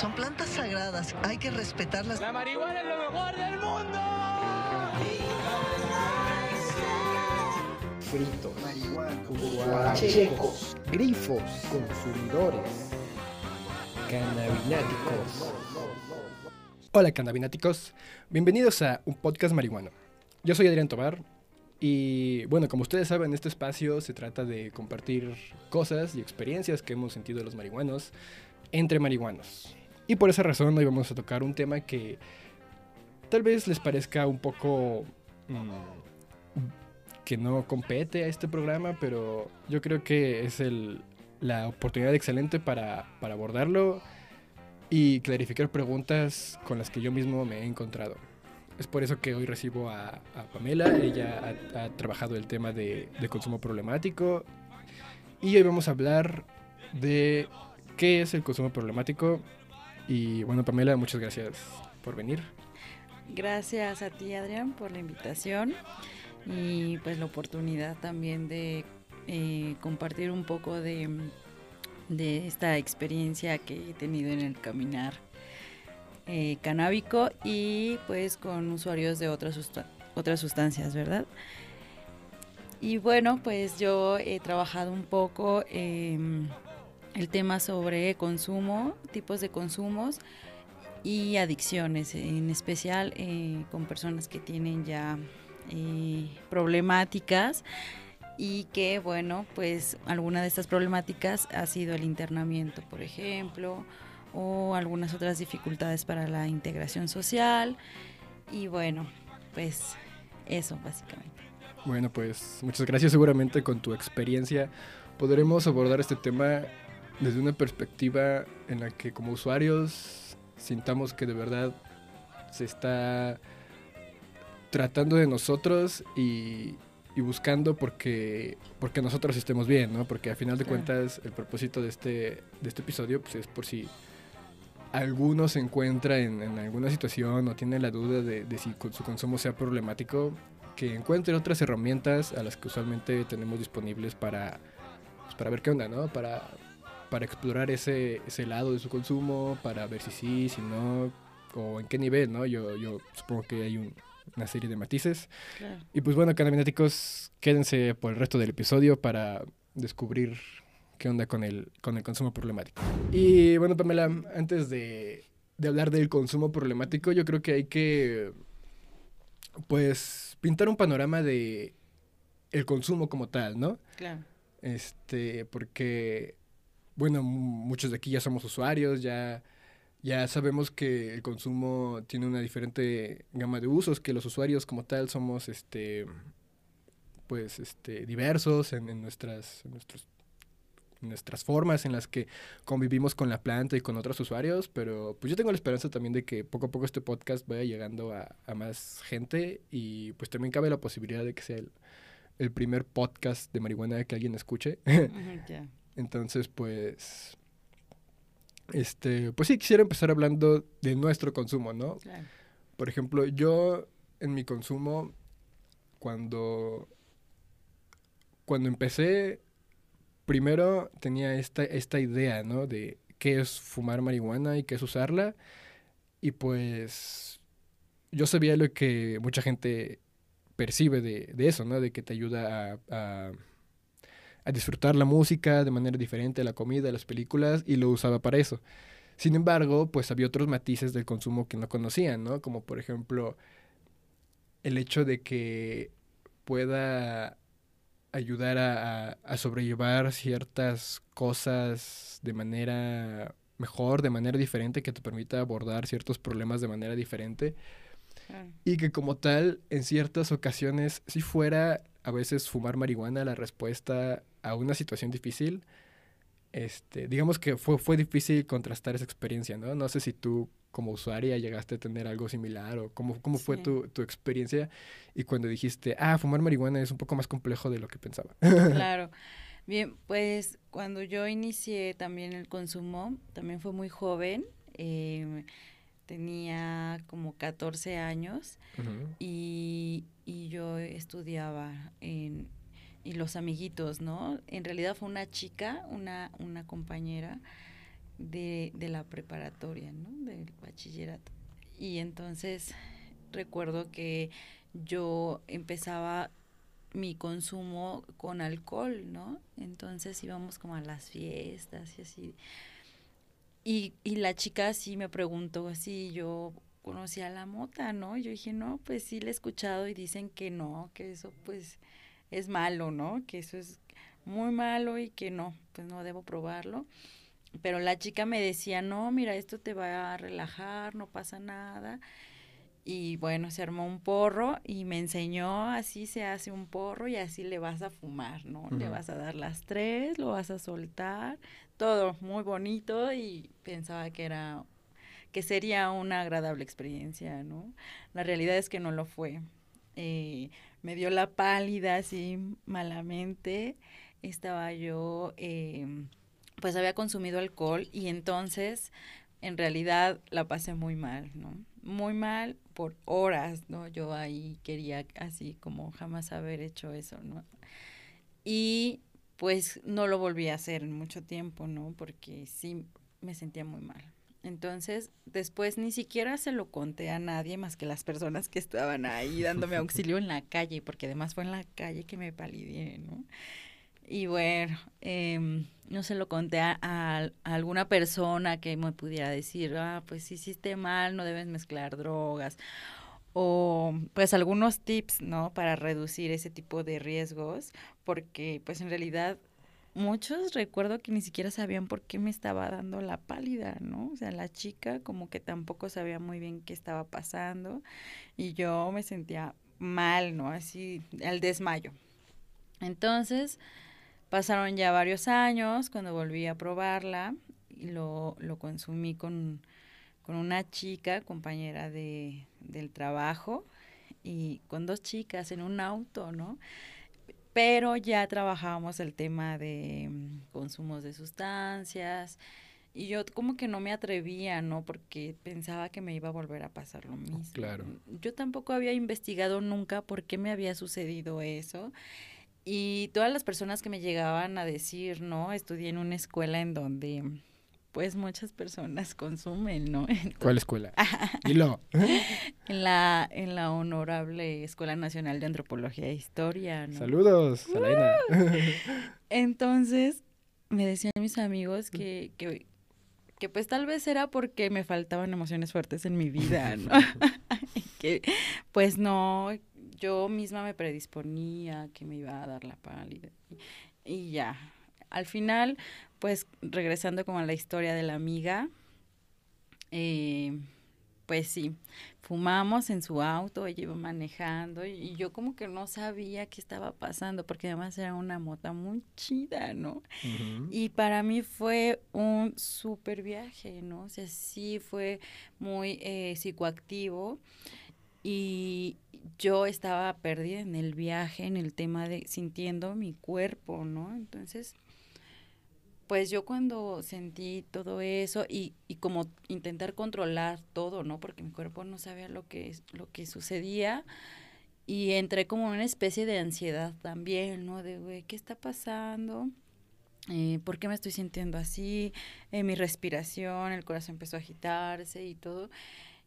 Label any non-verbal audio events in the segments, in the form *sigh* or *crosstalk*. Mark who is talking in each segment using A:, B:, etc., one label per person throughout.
A: Son plantas sagradas, hay que respetarlas.
B: La marihuana es lo mejor del mundo.
C: Fritos, guachecos, grifos, consumidores, cannabináticos. Hola cannabináticos, bienvenidos a un podcast marihuano. Yo soy Adrián Tobar y bueno, como ustedes saben, este espacio se trata de compartir cosas y experiencias que hemos sentido los marihuanos entre marihuanos. Y por esa razón hoy vamos a tocar un tema que tal vez les parezca un poco mm, que no compete a este programa, pero yo creo que es el, la oportunidad excelente para, para abordarlo y clarificar preguntas con las que yo mismo me he encontrado. Es por eso que hoy recibo a, a Pamela. Ella ha, ha, trabajado el tema de, de, consumo problemático. Y hoy vamos a hablar de qué es el consumo problemático. Y bueno, Pamela, muchas gracias por venir.
D: Gracias a ti, Adrián, por la invitación y pues la oportunidad también de eh, compartir un poco de, de esta experiencia que he tenido en el caminar eh, canábico y pues con usuarios de otras, otras sustancias, ¿verdad? Y bueno, pues yo he trabajado un poco el tema sobre consumo, tipos de consumos y adicciones, en especial eh, con personas que tienen ya eh, problemáticas y que bueno, pues alguna de estas problemáticas ha sido el internamiento, por ejemplo, o algunas otras dificultades para la integración social. Y bueno, pues eso básicamente.
C: Bueno, pues muchas gracias. Seguramente con tu experiencia podremos abordar este tema desde una perspectiva en la que como usuarios sintamos que de verdad se está tratando de nosotros y, y buscando porque, porque nosotros estemos bien, ¿no? Porque a final de claro. cuentas el propósito de este, de este episodio pues, es por si alguno se encuentra en, en alguna situación o tiene la duda de, de, si su consumo sea problemático, que encuentre otras herramientas a las que usualmente tenemos disponibles para, pues, para ver qué onda, ¿no? Para, para explorar ese, ese lado de su consumo, para ver si sí, si no, o en qué nivel, ¿no? Yo, yo supongo que hay un, una serie de matices. Claro. Y pues bueno, canabináticos, quédense por el resto del episodio para descubrir qué onda con el, con el consumo problemático. Y bueno, Pamela, antes de, de hablar del consumo problemático, yo creo que hay que, pues, pintar un panorama de el consumo como tal, ¿no?
D: Claro.
C: Este, porque, bueno, muchos de aquí ya somos usuarios, ya ya sabemos que el consumo tiene una diferente gama de usos, que los usuarios como tal somos este pues este diversos en, nuestras en en nuestras formas en las que convivimos con la planta y con otros usuarios, pero pues yo tengo la esperanza también de que poco a poco este podcast vaya llegando a, más gente y pues también cabe la posibilidad de que sea el, primer podcast de marihuana que alguien escuche. Entonces, pues este, pues sí, quisiera empezar hablando de nuestro consumo, ¿no?
D: Claro.
C: Por ejemplo, yo en mi consumo, cuando, cuando empecé, primero tenía esta, esta idea, ¿no? De qué es fumar marihuana y qué es usarla. Y pues yo sabía lo que mucha gente percibe de, de eso, ¿no? De que te ayuda a, a a disfrutar la música de manera diferente, la comida, las películas, y lo usaba para eso. Sin embargo, pues había otros matices del consumo que no conocían, ¿no? Como por ejemplo el hecho de que pueda ayudar a, a, sobrellevar ciertas cosas de manera mejor, de manera diferente, que te permita abordar ciertos problemas de manera diferente.
D: Claro.
C: Y que como tal, en ciertas ocasiones, si fuera a veces fumar marihuana la respuesta a una situación difícil, este, digamos que fue, fue difícil contrastar esa experiencia, ¿no? No sé si tú como usuaria llegaste a tener algo similar o cómo, cómo fue tu, tu, experiencia y cuando dijiste, ah, fumar marihuana es un poco más complejo de lo que pensaba.
D: Claro. *laughs* Bien, pues cuando yo inicié también el consumo, también fue muy joven, eh, tenía como 14 años uh -huh. y, y yo estudiaba en, y los amiguitos, ¿no? En realidad fue una chica, una, una compañera, de, de la preparatoria, ¿no? Del bachillerato. Y entonces recuerdo que yo empezaba mi consumo con alcohol, ¿no? Entonces íbamos como a las fiestas y así. Y, y la chica sí me preguntó si yo conocía la mota, ¿no? Yo dije, no, pues sí le he escuchado y dicen que no, que eso pues es malo, ¿no? Que eso es muy malo y que no, pues no debo probarlo. Pero la chica me decía, no, mira, esto te va a relajar, no pasa nada. Y bueno, se armó un porro y me enseñó así se hace un porro y así le vas a fumar, ¿no? Le vas a dar las tres, lo vas a soltar, todo muy bonito y pensaba que era que sería una agradable experiencia, ¿no? La realidad es que no lo fue. Eh, me dio la pálida así malamente. Estaba yo, eh, pues había consumido alcohol y entonces en realidad la pasé muy mal, ¿no? Muy mal por horas, ¿no? Yo ahí quería así como jamás haber hecho eso, ¿no? Y pues no lo volví a hacer en mucho tiempo, ¿no? Porque sí me sentía muy mal. Entonces, después ni siquiera se lo conté a nadie más que las personas que estaban ahí dándome auxilio en la calle, porque además fue en la calle que me palidé, ¿no? Y bueno, eh, no se lo conté a, alguna persona que me pudiera decir, ah, pues hiciste mal, no debes mezclar drogas. O pues algunos tips, ¿no? Para reducir ese tipo de riesgos, porque pues en realidad muchos recuerdo que ni siquiera sabían por qué me estaba dando la pálida, ¿no? O sea, la chica como que tampoco sabía muy bien qué estaba pasando y yo me sentía mal, ¿no? Así, al desmayo. Entonces, pasaron ya varios años cuando volví a probarla y lo, lo consumí con, con una chica, compañera de, del trabajo, y con dos chicas en un auto, ¿no? pero ya trabajábamos el tema de mm, consumos de sustancias y yo como que no me atrevía, ¿no? Porque pensaba que me iba a volver a pasar lo mismo.
C: Claro.
D: Yo tampoco había investigado nunca por qué me había sucedido eso. Y todas las personas que me llegaban a decir, ¿no? Estudié en una escuela en donde pues muchas personas consumen, ¿no? *laughs*
C: ¿Cuál escuela? *laughs* Dilo.
D: en la en la honorable Escuela Nacional de Antropología e Historia, ¿no?
C: Saludos, Salena. *laughs*
D: Entonces, me decían mis amigos que, que, que pues tal vez era porque me faltaban emociones fuertes en mi vida, ¿no? que pues no, yo misma me predisponía que me iba a dar la pálida y ya. Al final, pues regresando como a la historia de la amiga, eh, pues sí, fumamos en su auto, ella iba manejando y, yo como que no sabía qué estaba pasando porque además era una mota muy chida, ¿no? Y para mí fue un súper viaje, ¿no? O sea, sí fue muy eh, psicoactivo y yo estaba perdida en el viaje, en el tema de sintiendo mi cuerpo, ¿no? Entonces pues yo cuando sentí todo eso y, y como intentar controlar todo, ¿no? Porque mi cuerpo no sabía lo que, lo que sucedía y entré como una especie de ansiedad también, ¿no? De, güey, ¿qué está pasando? Eh, ¿Por qué me estoy sintiendo así? Eh, mi respiración, el corazón empezó a agitarse y todo.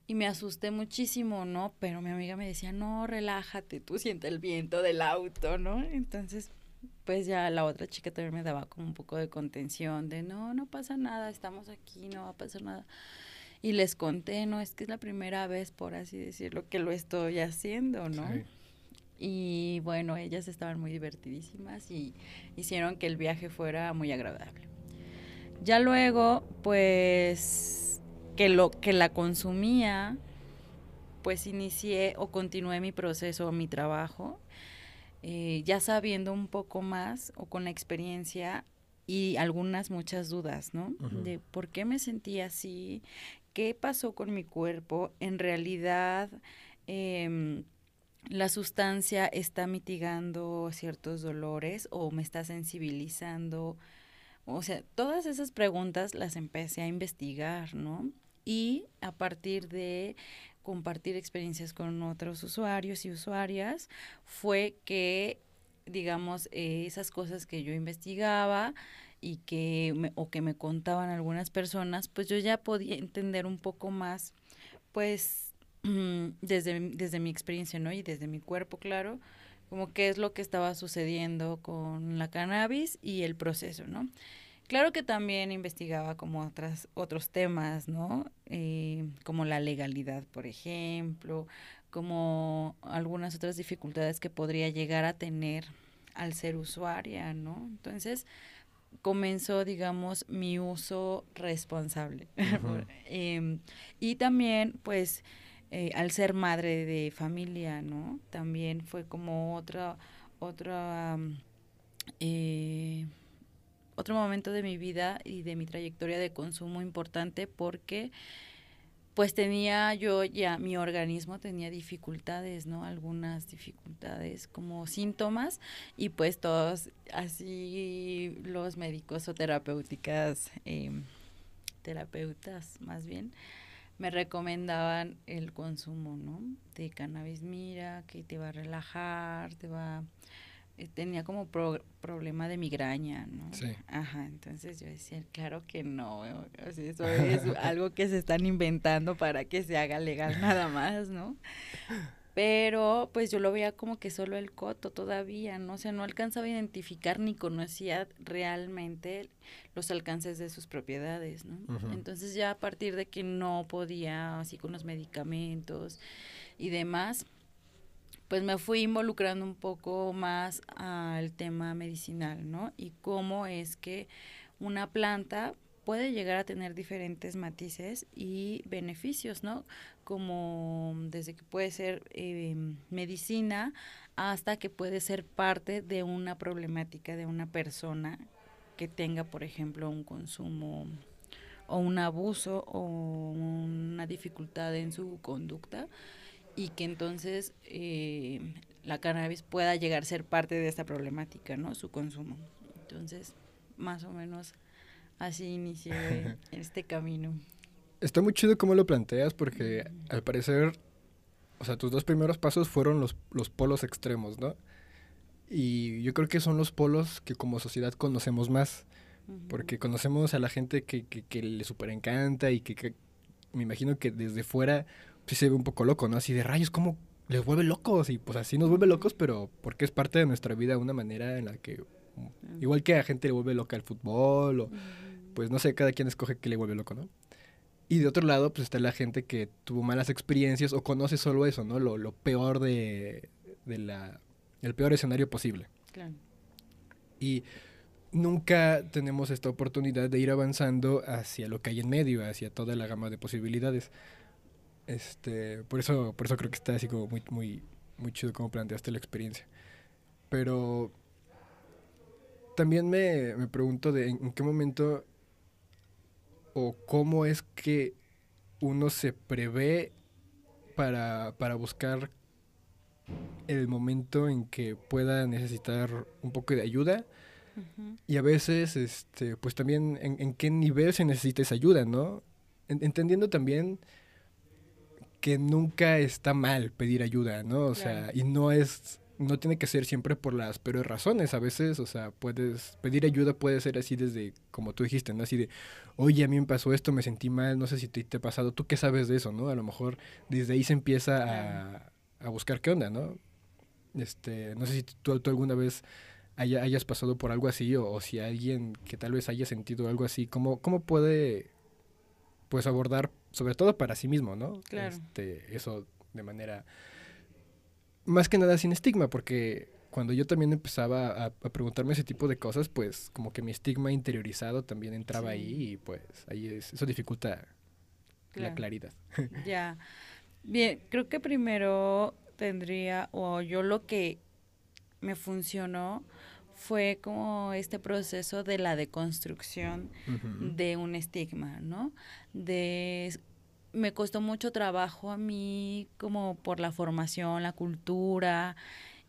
D: Y me asusté muchísimo, ¿no? Pero mi amiga me decía, no, relájate, tú sientes el viento del auto, ¿no? Entonces pues ya la otra chica también me daba como un poco de contención, de no, no pasa nada, estamos aquí, no va a pasar nada. Y les conté, no, es que es la primera vez, por así decirlo, que lo estoy haciendo, ¿no? Y bueno, ellas estaban muy divertidísimas y hicieron que el viaje fuera muy agradable. Ya luego, pues, que lo que la consumía, pues inicié o continué mi proceso, mi trabajo eh, ya sabiendo un poco más o con la experiencia y algunas muchas dudas, ¿no? De por qué me sentí así, qué pasó con mi cuerpo, en realidad em, la sustancia está mitigando ciertos dolores o me está sensibilizando. O sea, todas esas preguntas las empecé a investigar, ¿no? Y a partir de compartir experiencias con otros usuarios y usuarias fue que, digamos, eh, esas cosas que yo investigaba y que me, o que me contaban algunas personas, pues yo ya podía entender un poco más, pues *clears throat* desde, desde mi experiencia, ¿no? Y desde mi cuerpo, claro, como qué es lo que estaba sucediendo con la cannabis y el proceso, ¿no? Claro que también investigaba como otras, otros temas, ¿no? Eh, como la legalidad, por ejemplo, como algunas otras dificultades que podría llegar a tener al ser usuaria, ¿no? Entonces, comenzó, digamos, mi uso responsable. *laughs* Em, y también, pues, eh, al ser madre de familia, ¿no? También fue como otra, otra, eh, otro momento de mi vida y de mi trayectoria de consumo importante porque pues tenía yo ya, mi organismo tenía dificultades, ¿no? Algunas dificultades como síntomas y pues todos así los médicos o terapéuticas, em, terapeutas más bien, me recomendaban el consumo, ¿no? De cannabis, mira, que te va a relajar, te va... Eh, tenía como problema de migraña, ¿no?
C: Sí.
D: Ajá, entonces yo decía, claro que no, eso es *laughs* algo que se están inventando para que se haga legal nada más, ¿no? Pero pues yo lo veía como que solo el coto todavía, ¿no? O sea, no alcanzaba a identificar ni conocía realmente los alcances de sus propiedades, ¿no? Entonces ya a partir de que no podía, así con los medicamentos y demás, pues me fui involucrando un poco más al tema medicinal, ¿no? Y cómo es que una planta puede llegar a tener diferentes matices y beneficios, ¿no? Como desde que puede ser eh, medicina hasta que puede ser parte de una problemática de una persona que tenga, por ejemplo, un consumo o un abuso o una dificultad en su conducta y que entonces eh, la cannabis pueda llegar a ser parte de esta problemática, ¿no? Su consumo. Entonces, más o menos así inicié *laughs* este camino.
C: Está muy chido cómo lo planteas porque al parecer, o sea, tus dos primeros pasos fueron los, los polos extremos, ¿no? Y yo creo que son los polos que como sociedad conocemos más, porque conocemos a la gente que, que, que le super encanta y que, que, me imagino que desde fuera sí se ve un poco loco, ¿no? Así de rayos, ¿cómo les vuelve locos? Y pues así nos vuelve locos, pero porque es parte de nuestra vida, una manera en la que, igual que a gente le vuelve loca el fútbol o pues no sé, cada quien escoge qué le vuelve loco, ¿no? Y de otro lado, pues está la gente que tuvo malas experiencias o conoce solo eso, ¿no? Lo, lo peor de, de la... el peor escenario posible.
D: Claro.
C: Y nunca tenemos esta oportunidad de ir avanzando hacia lo que hay en medio, hacia toda la gama de posibilidades. Este, por eso, por eso creo que está así como muy, muy, muy chido como planteaste la experiencia. Pero también me, me pregunto de en qué momento o cómo es que uno se prevé para, para buscar el momento en que pueda necesitar un poco de ayuda. Y a veces este pues también en, en, qué nivel se necesita esa ayuda no entendiendo también que nunca está mal pedir ayuda no o sea y no es no tiene que ser siempre por las peores razones. A veces, o sea, puedes pedir ayuda, puede ser así desde, como tú dijiste, ¿no? Así de, oye, a mí me pasó esto, me sentí mal, no sé si te, te ha pasado, ¿tú qué sabes de eso, no? A lo mejor desde ahí se empieza a, a buscar qué onda, ¿no? Este, no sé si tú, tú alguna vez haya, hayas pasado por algo así o, o, si alguien que tal vez haya sentido algo así, ¿cómo, cómo puede, pues, abordar, sobre todo para sí mismo, ¿no?
D: Claro.
C: Este, eso de manera más que nada sin estigma, porque cuando yo también empezaba a, a, preguntarme ese tipo de cosas, pues como que mi estigma interiorizado también entraba sí. ahí y pues ahí es, eso dificulta claro. la claridad. *laughs*
D: Ya. Bien, creo que primero tendría, o yo lo que me funcionó fue como este proceso de la deconstrucción uh -huh. de un estigma, ¿no? De me costó mucho trabajo a mí como por la formación, la cultura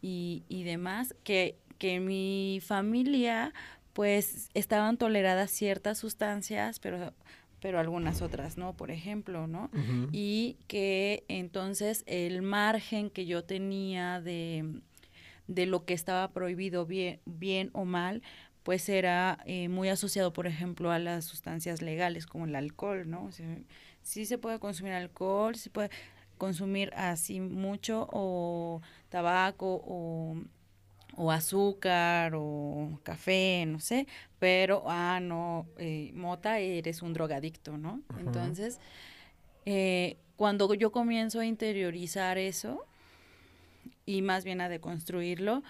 D: y, y demás, que, que en mi familia pues estaban toleradas ciertas sustancias, pero pero algunas otras no, por ejemplo, ¿no? Uh -huh. Y que entonces el margen que yo tenía de, de lo que estaba prohibido bien, bien o mal, pues era eh, muy asociado, por ejemplo, a las sustancias legales como el alcohol, ¿no? O sea, sí se puede consumir alcohol, se puede consumir así mucho o tabaco o, o azúcar o café, no sé, pero, ah, no, eh, mota, eres un drogadicto, ¿no? Entonces, eh, cuando yo comienzo a interiorizar eso y más bien a deconstruirlo,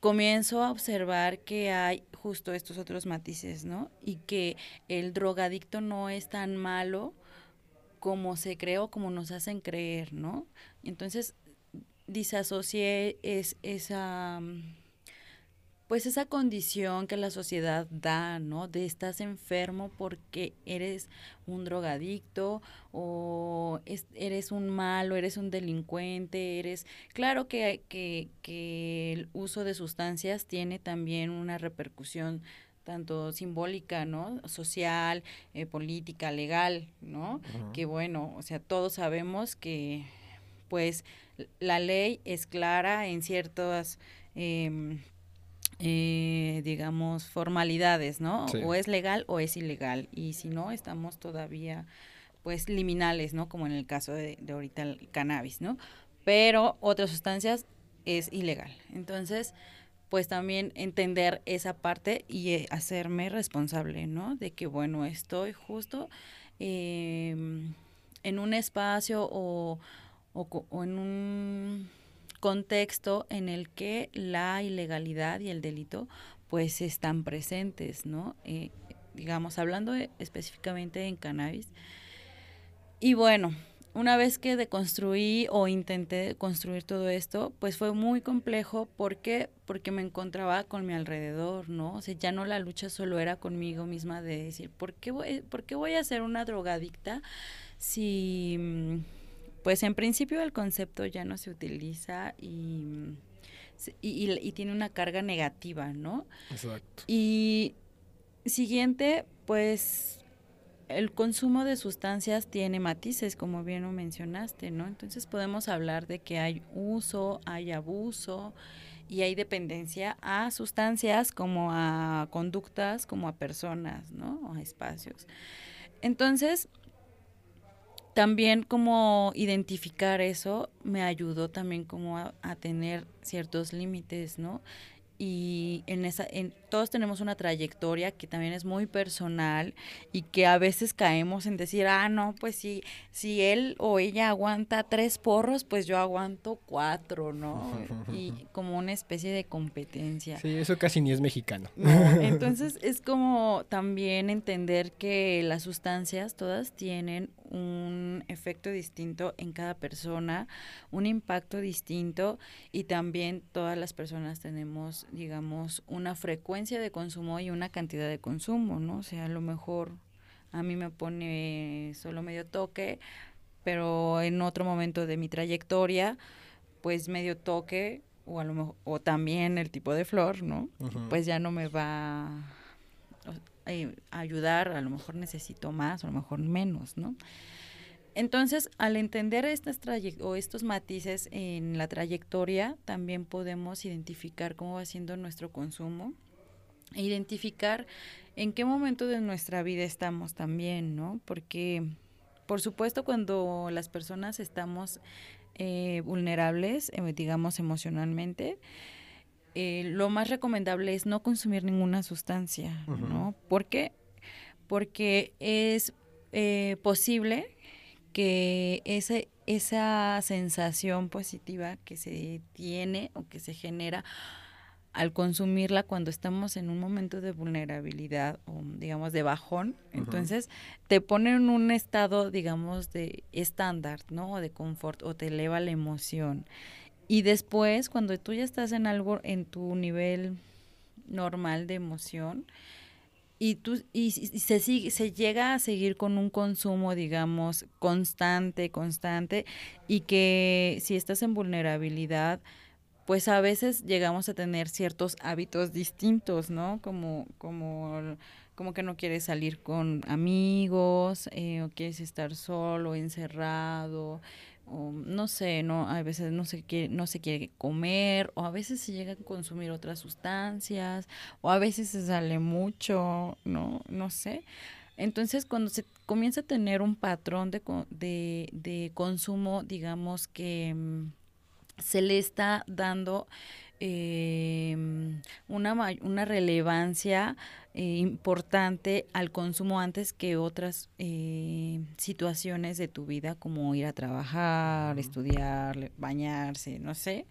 D: comienzo a observar que hay justo estos otros matices, ¿no? Y que el drogadicto no es tan malo como se creó, como nos hacen creer, ¿no? Entonces, disasocié es, esa pues esa condición que la sociedad da, ¿no? De estás enfermo porque eres un drogadicto o eres un malo, eres un delincuente, eres... Claro que, que, que, el uso de sustancias tiene también una repercusión tanto simbólica, ¿no? Social, eh, política, legal, ¿no? Que bueno, o sea, todos sabemos que pues la ley es clara en ciertas... Eh, eh, digamos, formalidades, ¿no? O es legal o es ilegal. Y si no, estamos todavía, pues, liminales, ¿no? Como en el caso de, de ahorita el cannabis, ¿no? Pero otras sustancias es ilegal. Entonces, pues también entender esa parte y eh, hacerme responsable, ¿no? De que, bueno, estoy justo em, en un espacio o, o en un contexto en el que la ilegalidad y el delito pues están presentes, ¿no? Eh, digamos, hablando específicamente en cannabis. Y bueno, una vez que deconstruí o intenté construir todo esto, pues fue muy complejo porque porque me encontraba con mi alrededor, ¿no? O sea, ya no la lucha solo era conmigo misma de decir, ¿por qué voy, ¿por qué voy a ser una drogadicta si mm, pues en principio el concepto ya no se utiliza y, y, tiene una carga negativa, ¿no? Exacto. Y siguiente, pues el consumo de sustancias tiene matices, como bien lo mencionaste, ¿no? Entonces podemos hablar de que hay uso, hay abuso y hay dependencia a sustancias como a conductas, como a personas, ¿no? O a espacios. Entonces, también como identificar eso me ayudó también como a, tener ciertos límites, ¿no? y en esa en, todos tenemos una trayectoria que también es muy personal y que a veces caemos en decir ah no pues si si él o ella aguanta tres porros pues yo aguanto cuatro no *laughs* y como una especie de competencia.
C: Sí eso casi ni es mexicano. *laughs*
D: Entonces es como también entender que las sustancias todas tienen un efecto distinto en cada persona un impacto distinto y también todas las personas tenemos digamos, una frecuencia de consumo y una cantidad de consumo, ¿no? O sea, a lo mejor a mí me pone solo medio toque, pero en otro momento de mi trayectoria, pues medio toque o a lo mejor, o también el tipo de flor, ¿no? Pues ya no me va a eh, ayudar, a lo mejor necesito más, a lo mejor menos, ¿no? Entonces, al entender estas o estos matices en la trayectoria, también podemos identificar cómo va siendo nuestro consumo, e identificar en qué momento de nuestra vida estamos también, ¿no? Porque, por supuesto, cuando las personas estamos eh, vulnerables, eh, digamos emocionalmente, eh, lo más recomendable es no consumir ninguna sustancia, ¿no? ¿Por qué? Porque es posible que ese, esa sensación positiva que se tiene o que se genera al consumirla cuando estamos en un momento de vulnerabilidad o digamos de bajón, entonces te pone en un estado digamos de estándar, ¿no? O de confort o te eleva la emoción. Y después cuando tú ya estás en algo en tu nivel normal de emoción, y tú y, se sigue se llega a seguir con un consumo digamos constante constante y que si estás en vulnerabilidad pues a veces llegamos a tener ciertos hábitos distintos no como como como que no quieres salir con amigos eh, o quieres estar solo encerrado o no sé, no, a veces no se quiere, no se quiere comer, o a veces se llega a consumir otras sustancias, o a veces se sale mucho, no, no sé. Entonces, cuando se comienza a tener un patrón de, de, de consumo, digamos que mm, se le está dando eh, una, una relevancia eh, importante al consumo antes que otras eh, situaciones de tu vida, como ir a trabajar, estudiar, bañarse, no sé.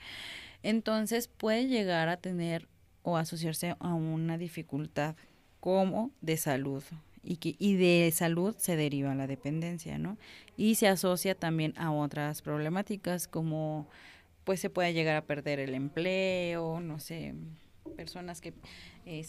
D: Entonces puede llegar a tener o asociarse a una dificultad como de salud y, que, y de salud se deriva la dependencia, ¿no? Y se asocia también a otras problemáticas como pues se puede llegar a perder el empleo, no sé, personas que eh,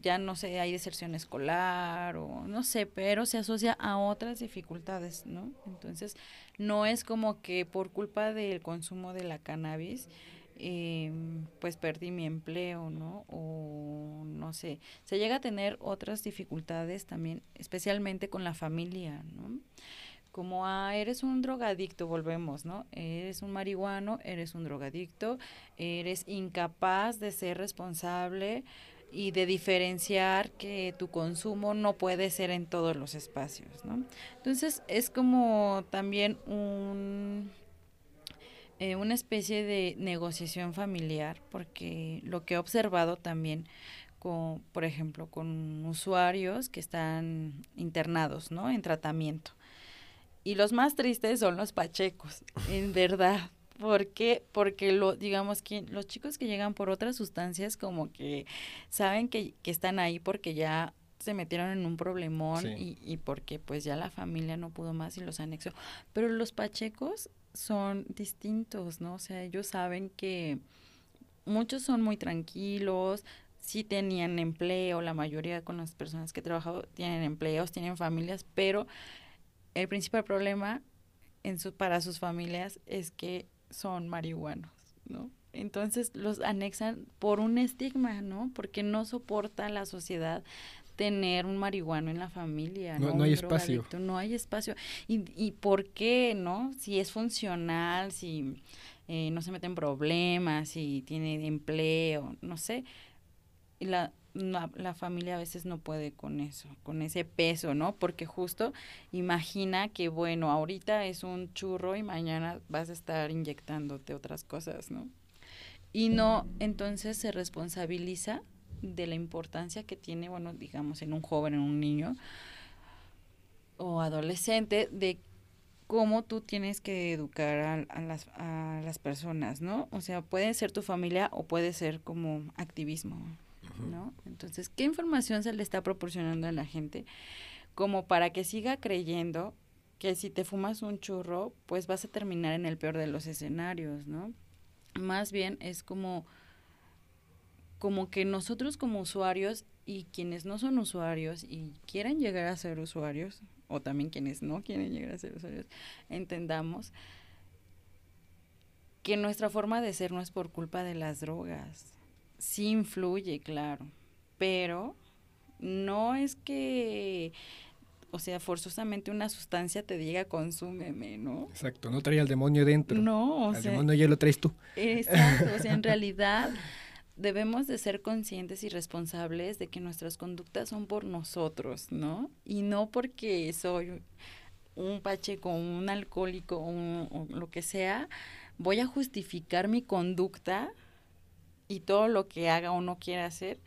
D: ya no sé, hay deserción escolar o no sé, pero se asocia a otras dificultades, ¿no? Entonces, no es como que por culpa del consumo de la cannabis, eh, pues perdí mi empleo, ¿no? O no sé, se llega a tener otras dificultades también, especialmente con la familia, ¿no? Como, ah, eres un drogadicto, volvemos, ¿no? Eres un marihuano, eres un drogadicto, eres incapaz de ser responsable y de diferenciar que tu consumo no puede ser en todos los espacios, ¿no? Entonces es como también un, eh, una especie de negociación familiar, porque lo que he observado también, con, por ejemplo, con usuarios que están internados, ¿no? En tratamiento. Y los más tristes son los pachecos, en verdad. ¿Por qué? Porque lo, digamos que los chicos que llegan por otras sustancias como que saben que, que están ahí porque ya se metieron en un problemón y, y, porque pues ya la familia no pudo más y los anexó. Pero los pachecos son distintos, ¿no? O sea, ellos saben que muchos son muy tranquilos, sí tenían empleo, la mayoría con las personas que he trabajado tienen empleos, tienen familias, pero el principal problema en su, para sus familias es que son marihuanos, ¿no? Entonces los anexan por un estigma, ¿no? Porque no soporta la sociedad tener un marihuano en la familia.
C: No, no, hay espacio.
D: No hay espacio. ¿Y, ¿Y por qué, no? Si es funcional, si eh, no se mete en problemas, si tiene empleo, no sé. Y la, la, familia a veces no puede con eso, con ese peso, ¿no? Porque justo imagina que, bueno, ahorita es un churro y mañana vas a estar inyectándote otras cosas, ¿no? Y no, entonces se responsabiliza de la importancia que tiene, bueno, digamos, en un joven, en un niño o adolescente, de cómo tú tienes que educar a, a, las, a las personas, ¿no? O sea, puede ser tu familia o puede ser como activismo. ¿No? Entonces, ¿qué información se le está proporcionando a la gente como para que siga creyendo que si te fumas un churro, pues vas a terminar en el peor de los escenarios, ¿no? Más bien es como como que nosotros como usuarios y quienes no son usuarios y quieren llegar a ser usuarios, o también quienes no quieren llegar a ser usuarios, entendamos que nuestra forma de ser no es por culpa de las drogas, sí influye, claro, pero no es que, o sea, forzosamente una sustancia te diga consúmeme, ¿no?
C: Exacto, no trae al demonio dentro.
D: No,
C: o sea. demonio ya lo traes tú.
D: Exacto, o sea, en *laughs* realidad debemos de ser conscientes y responsables de que nuestras conductas son por nosotros, ¿no? Y no porque soy un pacheco, un alcohólico o lo que sea, voy a justificar mi conducta y todo lo que haga o no quiera hacer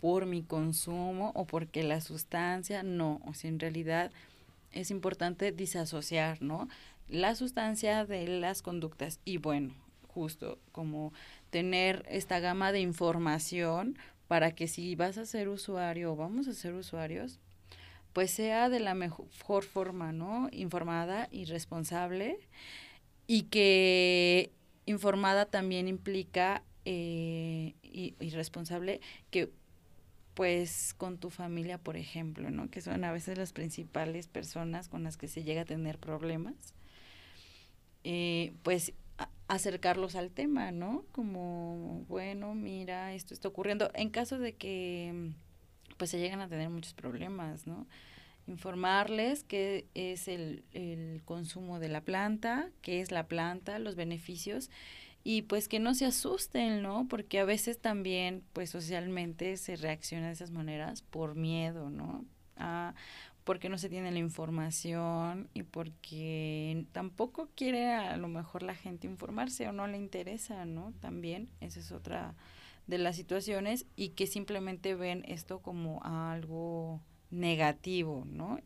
D: por mi consumo o porque la sustancia, no, o sea, en realidad es importante disasociar, ¿no? La sustancia de las conductas y bueno, justo como tener esta gama de información para que si vas a ser usuario o vamos a ser usuarios, pues sea de la mejor forma, ¿no? Informada y responsable y que informada también implica eh, y, responsable que pues con tu familia, por ejemplo, ¿no? Que son a veces las principales personas con las que se llega a tener problemas, eh, pues acercarlos al tema, ¿no? Como, bueno, mira, esto está ocurriendo. En caso de que pues se llegan a tener muchos problemas, ¿no? informarles qué es el, el consumo de la planta, qué es la planta, los beneficios y pues que no se asusten, ¿no? Porque a veces también pues socialmente se reacciona de esas maneras por miedo, ¿no? A, porque no se tiene la información y porque tampoco quiere a lo mejor la gente informarse o no le interesa, ¿no? También esa es otra de las situaciones y que simplemente ven esto como algo negativo, ¿no?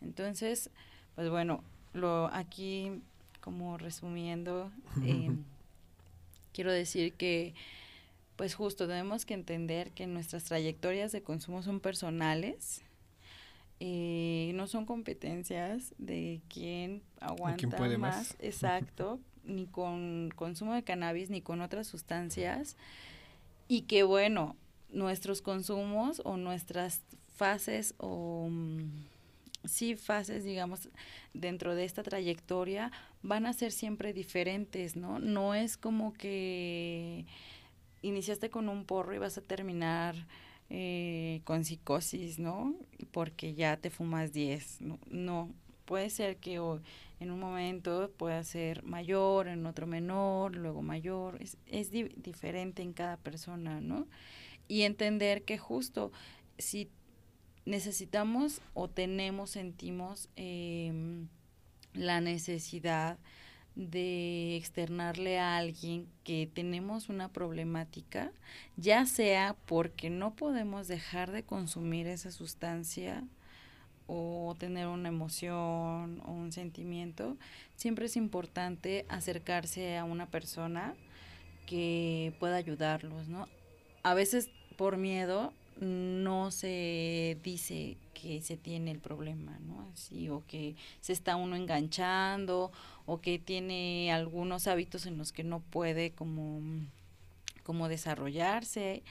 D: Entonces, pues bueno, lo aquí como resumiendo, *laughs* eh, quiero decir que pues justo tenemos que entender que nuestras trayectorias de consumo son personales, eh, no son competencias de quién aguanta
C: puede
D: más,
C: más?
D: exacto, *laughs* ni con consumo de cannabis ni con otras sustancias y que bueno, nuestros consumos o nuestras fases o mm, sí fases, digamos, dentro de esta trayectoria van a ser siempre diferentes, ¿no? No es como que iniciaste con un porro y vas a terminar eh, con psicosis, ¿no? Porque ya te fumas 10, ¿no? No, puede ser que o, en un momento pueda ser mayor, en otro menor, luego mayor, es, es di diferente en cada persona, ¿no? Y entender que justo si necesitamos o tenemos, sentimos eh, la necesidad de externarle a alguien que tenemos una problemática, ya sea porque no podemos dejar de consumir esa sustancia o tener una emoción o un sentimiento, siempre es importante acercarse a una persona que pueda ayudarlos, ¿no? A veces por miedo no se dice que se tiene el problema, ¿no? Así, o que se está uno enganchando, o que tiene algunos hábitos en los que no puede como, como desarrollarse.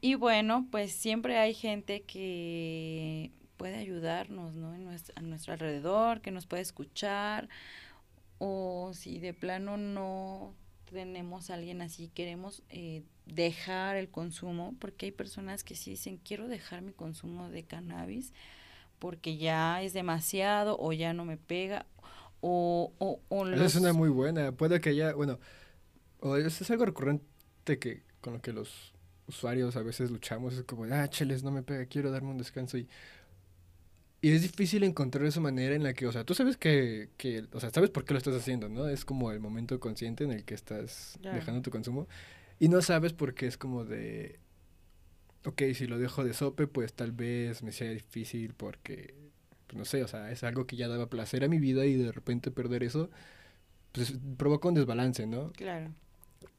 D: Y bueno, pues siempre hay gente que puede ayudarnos, ¿no? En nuestro, a nuestro alrededor, que nos puede escuchar, o si de plano no tenemos a alguien así, queremos eh, dejar el consumo, porque hay personas que sí dicen, quiero dejar mi consumo de cannabis porque ya es demasiado o ya no me pega o... o, o
C: es una muy buena, puede que haya, bueno, o es, es algo recurrente que con lo que los usuarios a veces luchamos, es como, ah, cheles, no me pega, quiero darme un descanso y... Y es difícil encontrar esa manera en la que, o sea, tú sabes que, que, o sea, sabes por qué lo estás haciendo, ¿no? Es como el momento consciente en el que estás dejando tu consumo. Y no sabes por qué es como de, ok, si lo dejo de sope, pues tal vez me sea difícil porque, pues no sé, o sea, es algo que ya daba placer a mi vida y de repente perder eso, pues provoca un desbalance, ¿no?
D: Claro,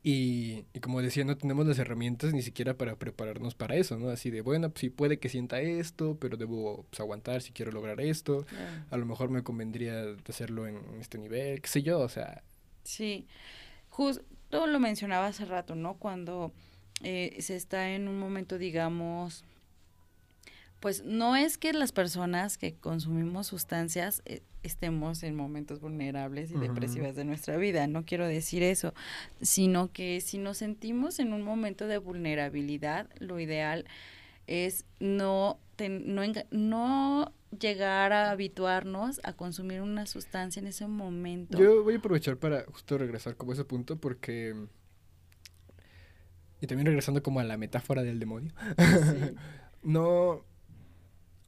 C: Y, y como decía, no tenemos las herramientas ni siquiera para prepararnos para eso, ¿no? Así de, bueno, pues sí puede que sienta esto, pero debo pues, aguantar si quiero lograr esto. A lo mejor me convendría hacerlo en este nivel, qué sé yo, o sea,
D: Sí, lo mencionaba hace rato, ¿no? Cuando eh, se está en un momento, digamos, pues no es que las personas que consumimos sustancias eh, estemos en momentos vulnerables y
C: Ujú.
D: depresivas de nuestra vida, no quiero decir eso, sino que si nos sentimos en un momento de vulnerabilidad, lo ideal es no, ten- no, no llegar a habituarnos a consumir una sustancia en ese momento.
C: Yo voy a aprovechar para justo regresar como a ese punto porque... Y también regresando como a la metáfora del demonio.
D: Sí. *laughs*
C: No...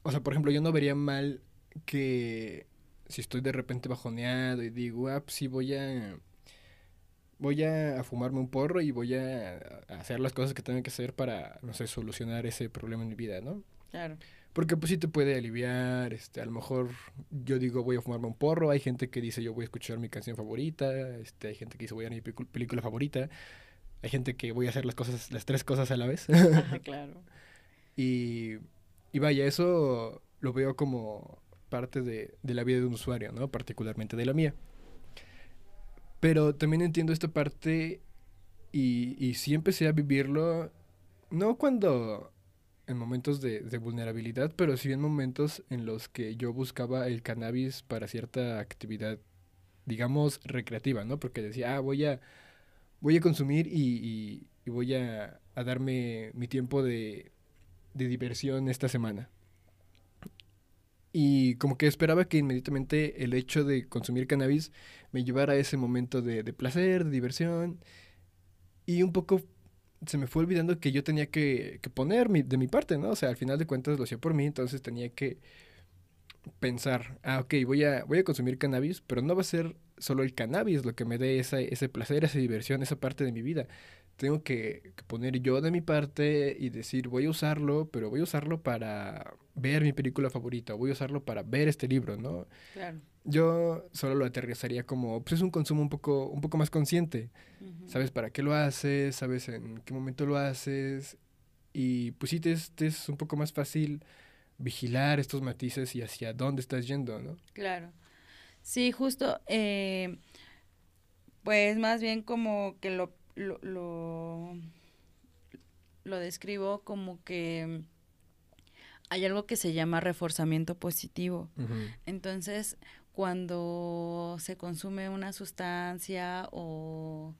C: O sea, por ejemplo, yo no vería mal que si estoy de repente bajoneado y digo, ah, pues sí, voy a... Voy a, fumarme un porro y voy a hacer las cosas que tengo que hacer para, no sé, solucionar ese problema en mi vida, ¿no?
D: Claro,
C: Porque pues sí te puede aliviar, este, a lo mejor yo digo voy a fumarme un porro, hay gente que dice yo voy a escuchar mi canción favorita, este, hay gente que dice voy a ver mi película favorita, hay gente que voy a hacer las cosas, las tres cosas a la vez. *laughs*
D: Ajá, claro. *laughs*
C: y, y vaya, eso lo veo como parte de, de la vida de un usuario, ¿no? Particularmente de la mía. Pero también entiendo esta parte y, y sí empecé a vivirlo, no cuando en momentos de, de vulnerabilidad, pero sí en momentos en los que yo buscaba el cannabis para cierta actividad, digamos, recreativa, ¿no? Porque decía, ah, voy a, voy a consumir y, y- voy a, a darme mi tiempo de, de diversión esta semana. Y como que esperaba que inmediatamente el hecho de consumir cannabis me llevara a ese momento de, de placer, de diversión. Y un poco se me fue olvidando que yo tenía que, que poner mi, de mi parte, ¿no? O sea, al final de cuentas lo hacía por mí, entonces tenía que pensar, ah, ok, voy a, voy a consumir cannabis, pero no va a ser solo el cannabis lo que me dé esa, ese placer, esa diversión, esa parte de mi vida. Tengo que, que, poner yo de mi parte y decir, voy a usarlo, pero voy a usarlo para ver mi película favorita, voy a usarlo para ver este libro, ¿no?
D: Claro.
C: Yo solo lo aterrizaría como, pues es un consumo un poco, un poco más consciente. Uh -huh. Sabes para qué lo haces, sabes en qué momento lo haces y pues sí te es, te es un poco más fácil vigilar estos matices y hacia dónde estás yendo, ¿no?
D: Claro. Sí, justo, eh, pues más bien como que lo, lo, lo, lo describo como que hay algo que se llama reforzamiento positivo. Uh -huh. Entonces, cuando se consume una sustancia o,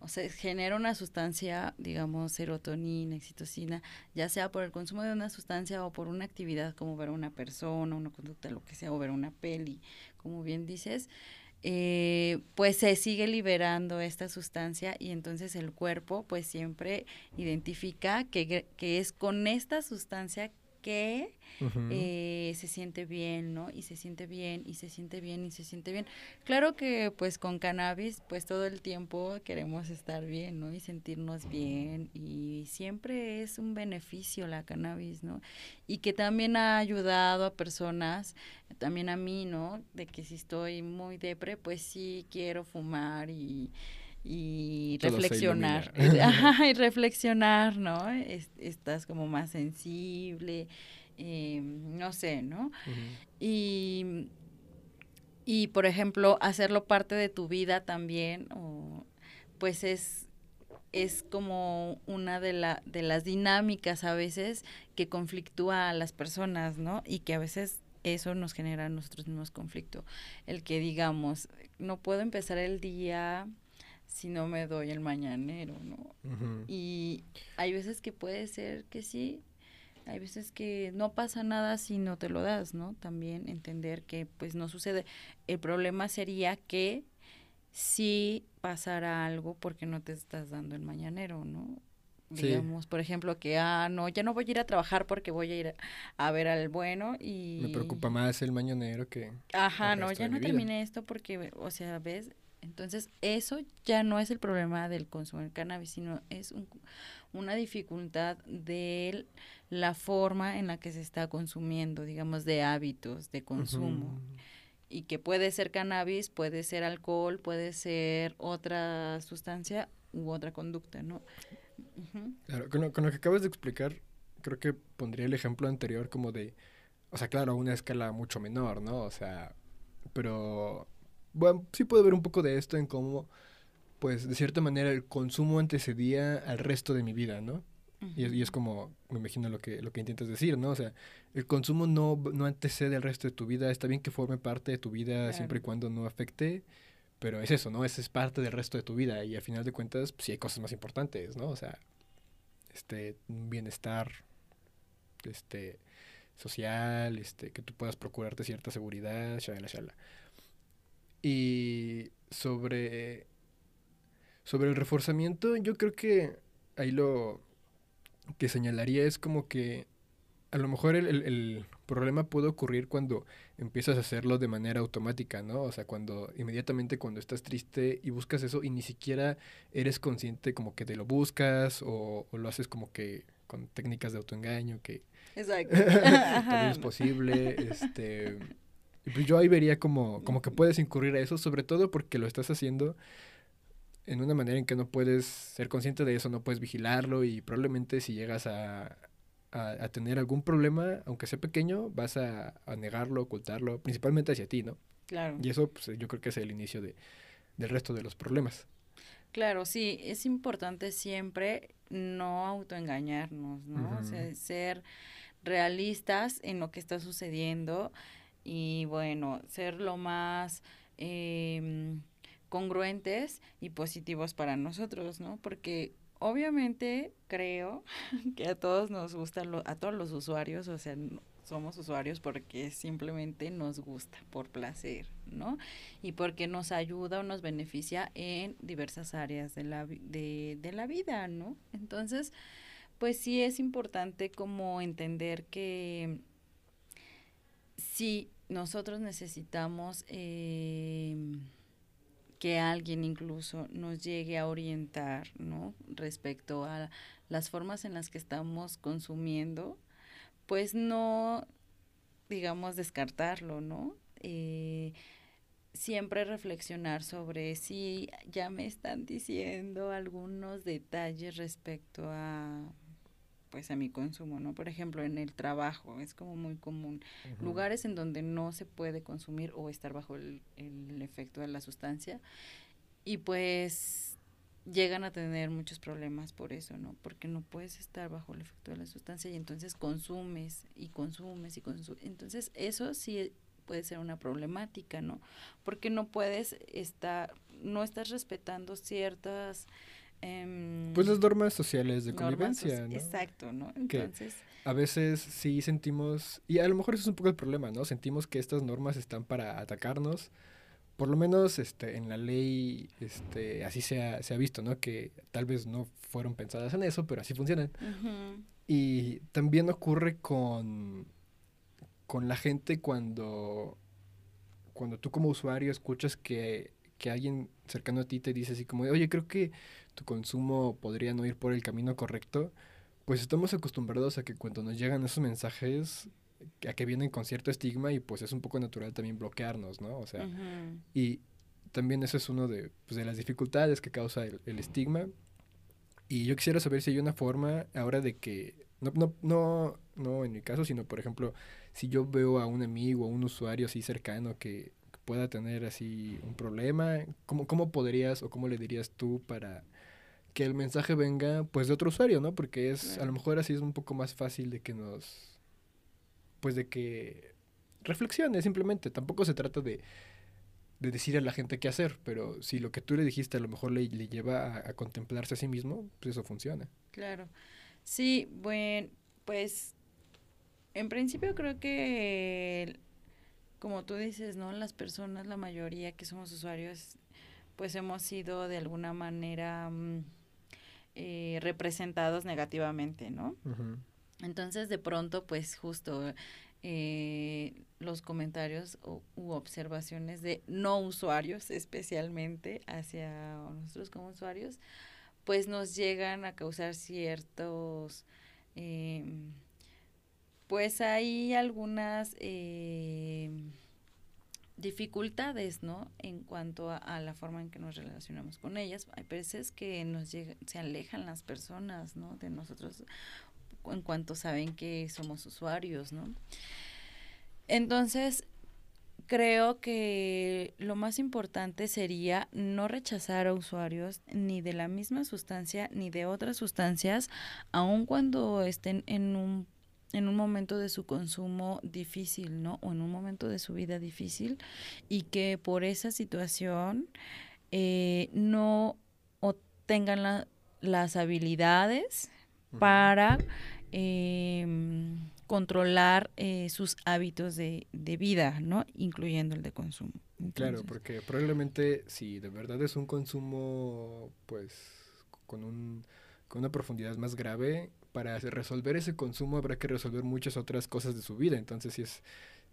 D: o se genera una sustancia, digamos, serotonina, excitocina, ya sea por el consumo de una sustancia o por una actividad como ver a una persona, una conducta, lo que sea, o ver una peli, como bien dices, eh, pues se sigue liberando esta sustancia y entonces el cuerpo pues siempre identifica que, que es con esta sustancia que uh -huh. eh, se siente bien, ¿no? Y se siente bien, y se siente bien, y se siente bien. Claro que pues con cannabis pues todo el tiempo queremos estar bien, ¿no? Y sentirnos bien y siempre es un beneficio la cannabis, ¿no? Y que también ha ayudado a personas, también a mí, ¿no? De que si estoy muy depre, pues sí quiero fumar y y Todo reflexionar *laughs* y reflexionar no es, estás como más sensible eh, no sé no uh -huh. y y por ejemplo hacerlo parte de tu vida también o, pues es es como una de, la, de las dinámicas a veces que conflictúa a las personas, ¿no? Y que a veces eso nos genera nosotros mismos conflicto. El que digamos, no puedo empezar el día si no me doy el mañanero, ¿no? Uh -huh. Y hay veces que puede ser que sí, hay veces que no pasa nada si no te lo das, ¿no? También entender que pues no sucede. El problema sería que si pasara algo porque no te estás dando el mañanero, ¿no? Sí. Digamos, por ejemplo, que, ah, no, ya no voy a ir a trabajar porque voy a ir a, a ver al bueno y...
C: Me preocupa más el mañanero que...
D: Ajá, no, ya no terminé esto porque, o sea, ves, entonces, eso ya no es el problema del consumo del cannabis, sino es un, una dificultad de la forma en la que se está consumiendo, digamos, de hábitos de consumo. Uh -huh. Y que puede ser cannabis, puede ser alcohol, puede ser otra sustancia u otra conducta, ¿no?
C: Uh -huh. Claro, con lo, con lo que acabas de explicar, creo que pondría el ejemplo anterior como de, o sea, claro, a una escala mucho menor, ¿no? O sea, pero bueno, sí puedo ver un poco de esto en cómo, pues, de cierta manera el consumo antecedía al resto de mi vida, ¿no? Uh -huh. y, es, y, es, como, me imagino lo que, lo que intentas decir, ¿no? O sea, el consumo no, no antecede al resto de tu vida, está bien que forme parte de tu vida claro. siempre y cuando no afecte, pero es eso, ¿no? Esa es parte del resto de tu vida y al final de cuentas, pues, sí hay cosas más importantes, ¿no? O sea, este, un bienestar, este, social, este, que tú puedas procurarte cierta seguridad, shala, shala. Y sobre, sobre el reforzamiento, yo creo que ahí lo que señalaría es como que a lo mejor el, el, el, problema puede ocurrir cuando empiezas a hacerlo de manera automática, ¿no? O sea, cuando inmediatamente cuando estás triste y buscas eso y ni siquiera eres consciente como que te lo buscas o, o lo haces como que con técnicas de autoengaño que *laughs* también *laughs* es posible, este y pues yo ahí vería como, como que puedes incurrir a eso, sobre todo porque lo estás haciendo en una manera en que no puedes ser consciente de eso, no puedes vigilarlo y probablemente si llegas a, a, a tener algún problema, aunque sea pequeño, vas a, a, negarlo, ocultarlo, principalmente hacia ti, ¿no?
D: Claro.
C: Y eso pues, yo creo que es el inicio de, del resto de los problemas.
D: Claro, sí, es importante siempre no autoengañarnos, ¿no? Uh -huh. o sea, ser realistas en lo que está sucediendo y bueno, ser lo más eh, congruentes y positivos para nosotros, ¿no? Porque obviamente creo *laughs* que a todos nos gusta, lo, a todos los usuarios, o sea, somos usuarios porque simplemente nos gusta, por placer, ¿no? Y porque nos ayuda o nos beneficia en diversas áreas de la, de, de la vida, ¿no? Entonces, pues sí es importante como entender que si nosotros necesitamos eh, que alguien incluso nos llegue a orientar, ¿no? Respecto a las formas en las que estamos consumiendo, pues no, digamos, descartarlo, ¿no? Eh, siempre reflexionar sobre si ya me están diciendo algunos detalles respecto a pues a mi consumo, ¿no? Por ejemplo, en el trabajo es como muy común. Lugares en donde no se puede consumir o estar bajo el, el efecto de la sustancia y pues llegan a tener muchos problemas por eso, ¿no? Porque no puedes estar bajo el efecto de la sustancia y entonces consumes y consumes y consumes. Entonces eso sí puede ser una problemática, ¿no? Porque no puedes estar, no estás respetando ciertas Em,
C: pues las normas sociales de convivencia, ¿no?
D: Exacto, ¿no? Entonces...
C: a veces sí sentimos, y a lo mejor eso es un poco el problema, ¿no? Sentimos que estas normas están para atacarnos, por lo menos este, en la ley este, así se ha, se ha visto, ¿no? Que tal vez no fueron pensadas en eso, pero así funcionan. Y también ocurre con, con la gente cuando, cuando tú como usuario escuchas que, que alguien cercano a ti te dice así como, oye, creo que tu consumo podría no ir por el camino correcto, pues estamos acostumbrados a que cuando nos llegan esos mensajes, a que vienen con cierto estigma y pues es un poco natural también bloquearnos, ¿no? O sea, y también eso es uno de, pues, de las dificultades que causa el, el, estigma. Y yo quisiera saber si hay una forma ahora de que, no, no, no, no en mi caso, sino por ejemplo, si yo veo a un amigo o un usuario así cercano que, que pueda tener así un problema, ¿cómo, ¿cómo podrías o cómo le dirías tú para que el mensaje venga pues de otro usuario, ¿no? Porque es, a lo mejor así es un poco más fácil de que nos, pues de que reflexione simplemente. Tampoco se trata de, de decir a la gente qué hacer, pero si lo que tú le dijiste a lo mejor le, le lleva a, a, contemplarse a sí mismo, pues eso funciona.
D: Claro. Sí, bueno, pues en principio creo que, como tú dices, ¿no? Las personas, la mayoría que somos usuarios, pues hemos sido de alguna manera... Mmm, eh, representados negativamente, ¿no? Entonces, de pronto, pues justo eh, los comentarios o, u observaciones de no usuarios, especialmente hacia nosotros como usuarios, pues nos llegan a causar ciertos, eh, pues hay algunas... Eh, dificultades, ¿no? En cuanto a, la forma en que nos relacionamos con ellas. Hay veces que nos llega, se alejan las personas, ¿no? De nosotros en cuanto saben que somos usuarios, ¿no? Entonces, creo que lo más importante sería no rechazar a usuarios ni de la misma sustancia ni de otras sustancias, aun cuando estén en un en un momento de su consumo difícil, ¿no? O en un momento de su vida difícil y que por esa situación eh, no tengan la, las habilidades uh -huh. para eh, controlar eh, sus hábitos de, de, vida, ¿no? Incluyendo el de consumo.
C: Entonces, claro, porque probablemente si de verdad es un consumo, pues, con, un, con una profundidad más grave, para resolver ese consumo habrá que resolver muchas otras cosas de su vida. Entonces sí es,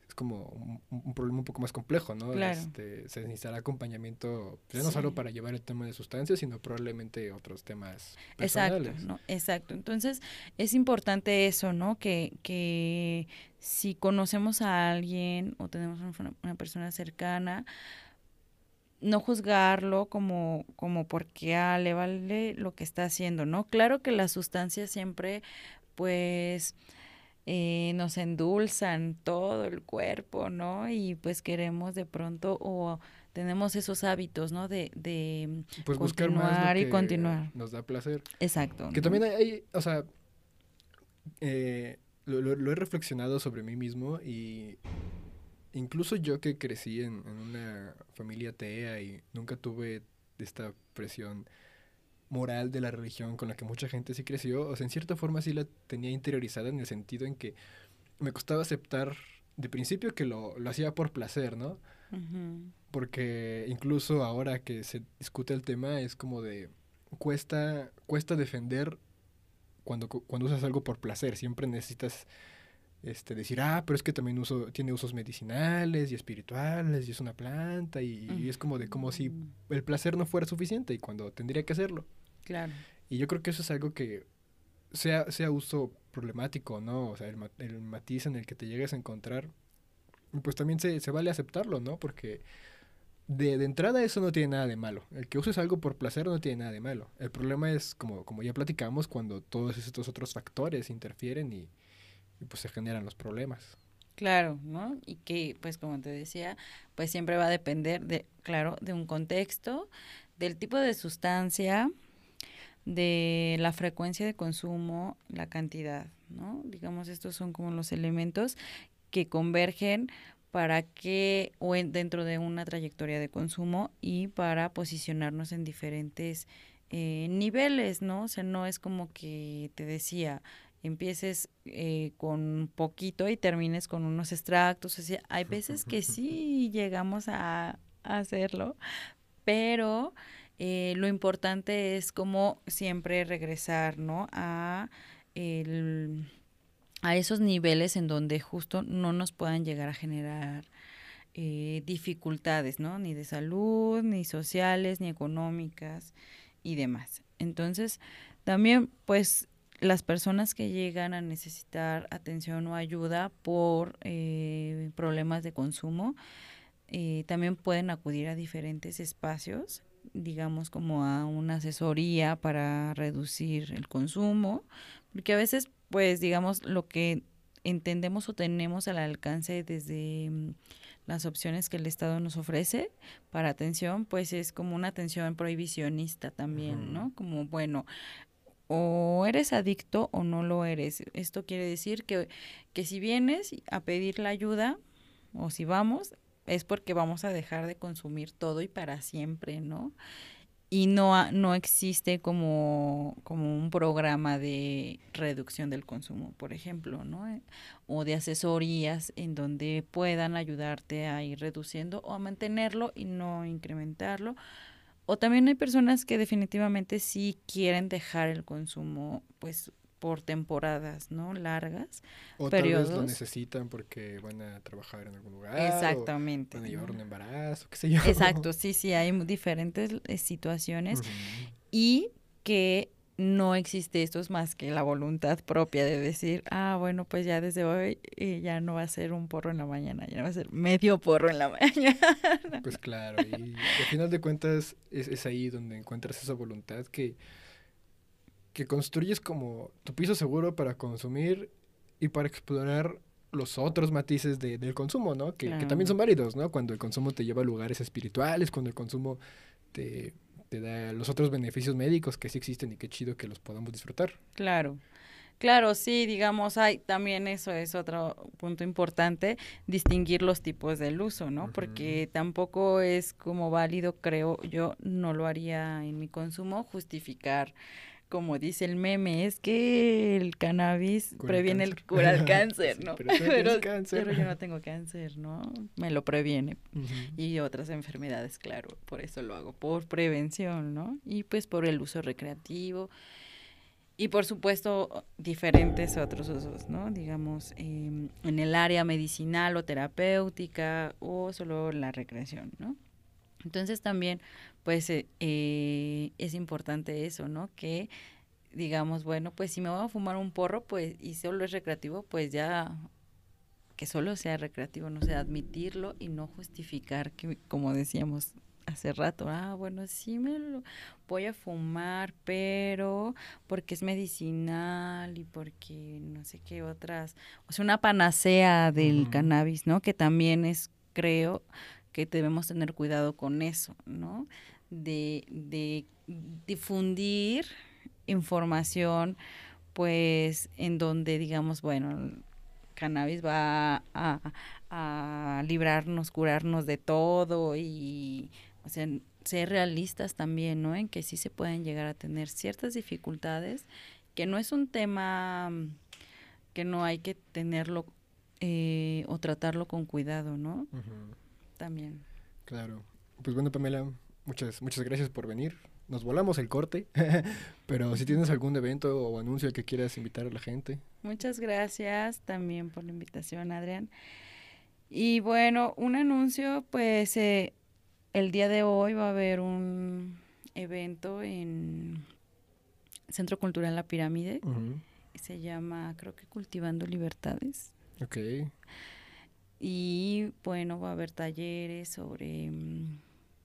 C: es como un, un, problema un poco más complejo, ¿no?
D: Claro.
C: Este, se necesitará acompañamiento, ya no sí. solo para llevar el tema de sustancias, sino probablemente otros temas personales.
D: Exacto, ¿no? Exacto. Entonces es importante eso, ¿no? Que, que si conocemos a alguien o tenemos una, una persona cercana, no juzgarlo como, como porque ah, le vale lo que está haciendo, ¿no? Claro que las sustancias siempre, pues, eh, nos endulzan todo el cuerpo, ¿no? Y pues queremos de pronto o tenemos esos hábitos, ¿no? De, de
C: pues
D: continuar y continuar.
C: Nos da placer.
D: Exacto.
C: Que ¿no? también hay, hay, o sea, eh, lo, lo, lo he reflexionado sobre mí mismo y incluso yo que crecí en, en, una familia atea y nunca tuve esta presión moral de la religión con la que mucha gente sí creció, o sea, en cierta forma sí la tenía interiorizada en el sentido en que me costaba aceptar de principio que lo, lo hacía por placer, ¿no? Porque incluso ahora que se discute el tema es como de cuesta cuesta defender cuando, cuando usas algo por placer, siempre necesitas este, decir, ah, pero es que también uso, tiene usos medicinales y espirituales y es una planta y, es como de como si el placer no fuera suficiente y cuando tendría que hacerlo.
D: Claro.
C: Y yo creo que eso es algo que sea, sea uso problemático, ¿no? O sea, el, el matiz en el que te llegues a encontrar, pues también se, se vale aceptarlo, ¿no? Porque de, de, entrada eso no tiene nada de malo. El que uses algo por placer no tiene nada de malo. El problema es, como, como ya platicamos, cuando todos estos otros factores interfieren y, pues se generan los problemas.
D: Claro, ¿no? Y que, pues como te decía, pues siempre va a depender de, claro, de un contexto, del tipo de sustancia, de la frecuencia de consumo, la cantidad, ¿no? Digamos, estos son como los elementos que convergen para que, o dentro de una trayectoria de consumo y para posicionarnos en diferentes eh, niveles, ¿no? O sea, no es como que te decía, empieces eh, con poquito y termines con unos extractos. O sea, hay veces que *laughs* sí llegamos a, hacerlo, pero eh, lo importante es como siempre regresar, ¿no? A el a esos niveles en donde justo no nos puedan llegar a generar eh, dificultades, ¿no? Ni de salud, ni sociales, ni económicas y demás. Entonces, también, pues, las personas que llegan a necesitar atención o ayuda por eh, problemas de consumo, eh, también pueden acudir a diferentes espacios, digamos como a una asesoría para reducir el consumo, porque a veces pues digamos lo que entendemos o tenemos al alcance desde mm, las opciones que el Estado nos ofrece para atención, pues es como una atención prohibicionista también, ¿no? Como, bueno, o eres adicto o no lo eres. Esto quiere decir que, que si vienes a pedir la ayuda o si vamos, es porque vamos a dejar de consumir todo y para siempre, ¿no? y no, no existe como, como un programa de reducción del consumo, por ejemplo, ¿no? Eh, o de asesorías en donde puedan ayudarte a ir reduciendo o a mantenerlo y no incrementarlo. O también hay personas que definitivamente sí quieren dejar el consumo, pues por temporadas, ¿no? Largas.
C: O periodos. tal vez lo necesitan porque van a trabajar en algún lugar.
D: Exactamente.
C: van a llevar un embarazo, qué sé yo.
D: Exacto, sí, sí, hay diferentes eh, situaciones y que no existe esto es más que la voluntad propia de decir, ah, bueno, pues ya desde hoy eh, ya no va a ser un porro en la mañana, ya va a ser medio porro en la *laughs* mañana.
C: Pues claro, y al final de cuentas es, es ahí donde encuentras esa voluntad que que construyes como tu piso seguro para consumir y para explorar los otros matices de, del consumo, ¿no? Que, también son válidos, ¿no? Cuando el consumo te lleva a lugares espirituales, cuando el consumo te, te da los otros beneficios médicos que sí existen y qué chido que los podamos disfrutar.
D: Claro. Claro, sí, digamos, hay también eso es otro punto importante, distinguir los tipos del uso, ¿no? Porque tampoco es como válido, creo yo, no lo haría en mi consumo, justificar como dice el meme, es que el cannabis previene el, cura el *laughs* cáncer, ¿no? pero, yo no tengo cáncer, ¿no? Me lo previene. Y otras enfermedades, claro, por eso lo hago, por prevención, ¿no? Y pues por el uso recreativo. Y por supuesto, diferentes otros usos, ¿no? Digamos, em, en el área medicinal o terapéutica o solo la recreación, ¿no? Entonces también, pues, eh, eh, es importante eso, ¿no? Que digamos, bueno, pues si me voy a fumar un porro, pues, y solo es recreativo, pues ya que solo sea recreativo, no sé, admitirlo y no justificar que, como decíamos hace rato, ah, bueno, sí me lo voy a fumar, pero porque es medicinal y porque no sé qué otras, o sea, una panacea del cannabis, ¿no? Que también es, creo, que debemos tener cuidado con eso, ¿no? De, de difundir información, pues, en donde digamos, bueno, cannabis va a, a librarnos, curarnos de todo y, o sea, ser realistas también, ¿no? En que sí se pueden llegar a tener ciertas dificultades, que no es un tema que no hay que tenerlo eh, o tratarlo con cuidado, ¿no?
C: Ujú,
D: También.
C: Claro. Pues bueno, Pamela, muchas, muchas gracias por venir. Nos volamos el corte, *laughs* pero si tienes algún evento o anuncio que quieras invitar a la gente.
D: Muchas gracias también por la invitación, Adrián. Y bueno, un anuncio, pues eh, el día de hoy va a haber un evento en Centro Cultural La Pirámide. Se llama, creo que Cultivando Libertades.
C: Ok.
D: Y bueno, va a haber talleres sobre mm,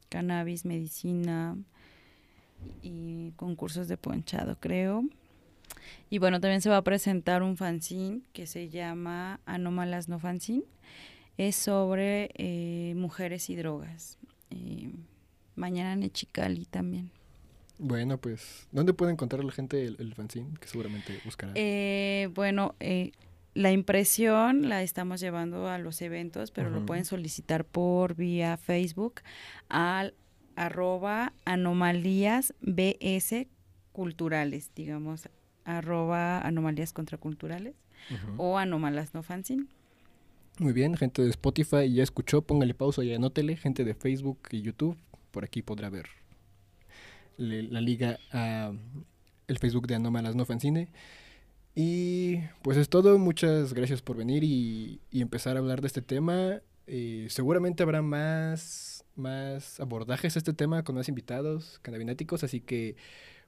D: cannabis, medicina y concursos de ponchado, creo. Y bueno, también se va a presentar un fanzine que se llama Anómalas No Fanzine. Es sobre eh, mujeres y drogas. Eh, mañana en Echicali también.
C: Bueno, pues, ¿dónde puede encontrar la gente el, el fanzine? Que seguramente buscará.
D: Eh, bueno, eh, la impresión la estamos llevando a los eventos, pero lo pueden solicitar por vía Facebook al arroba anomalías BS culturales, digamos, arroba anomalías contraculturales o anomalas no fanzine.
C: Muy bien, gente de Spotify ya escuchó, póngale pausa y anótele. Gente de Facebook y YouTube, por aquí podrá ver le- la liga a el Facebook de Anómalas No Fancine. Y pues es todo, muchas gracias por venir y, empezar a hablar de este tema. Eh, seguramente habrá más, más abordajes a este tema con más invitados cannabináticos, así que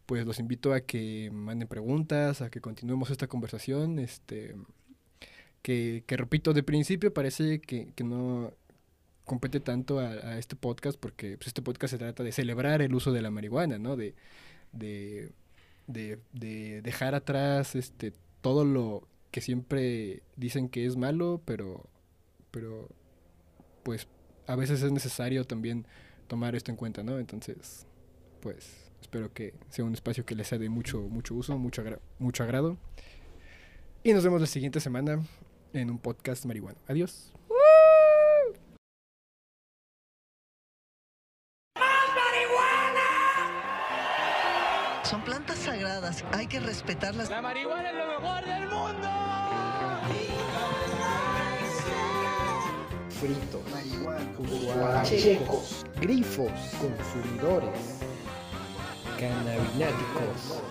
C: pues los invito a que manden preguntas, a que continuemos esta conversación. Este, que, que repito, de principio parece que, que no compete tanto a, a este podcast porque pues, este podcast se trata de celebrar el uso de la marihuana, ¿no? De, de, de, de dejar atrás este, todo lo que siempre dicen que es malo, pero, pero pues a veces es necesario también tomar esto en cuenta, ¿no? Entonces, pues espero que sea un espacio que les sea de mucho, mucho uso, mucho, mucho agrado. Y nos vemos la siguiente semana en un podcast marihuano. Adiós.
A: Hay que respetarlas.
B: La marihuana es lo mejor del mundo.
C: fritos, guachecos, grifos, consumidores, cannabináticos.